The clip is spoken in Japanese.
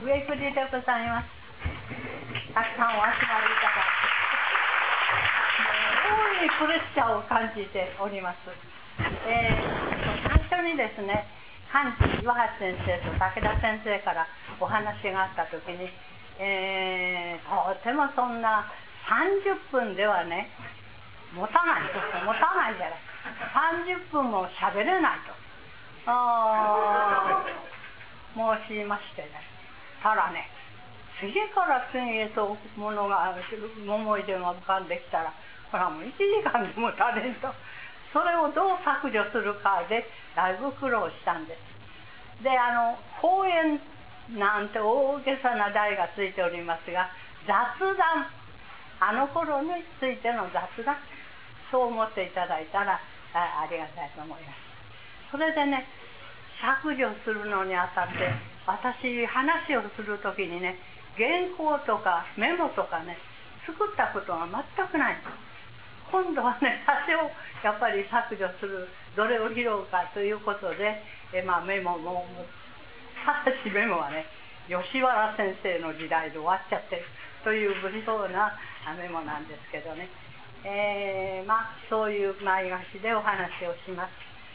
上栗でございます。たくさんお集まりいただいて。大いにプレッシャーを感じております、えー、最初にですね漢字岩橋先生と武田先生からお話があった時に、えー、とてもそんな30分ではね持たないと持たないじゃない。30分も喋れないと。あ申しましてね。たらね次から次へとものが思い出が浮かんできたらこれはもう1時間でもたれんと。それをどう削除するかでだいぶ苦労したんです。であの講演なんて大げさな題がついておりますが雑談。あの頃についての雑談。そう思っていただいたらありがたいと思います。それでね削除するのにあたって私話をする時にね原稿とかメモとかね作ったことが全くない今度はね 多少やっぱり削除するどれを拾うかということでえ、まあ、メモもただしメモはね吉原先生の時代で終わっちゃってるという不評なメモなんですけどね、えー、まあそういう前貸しでお話をします。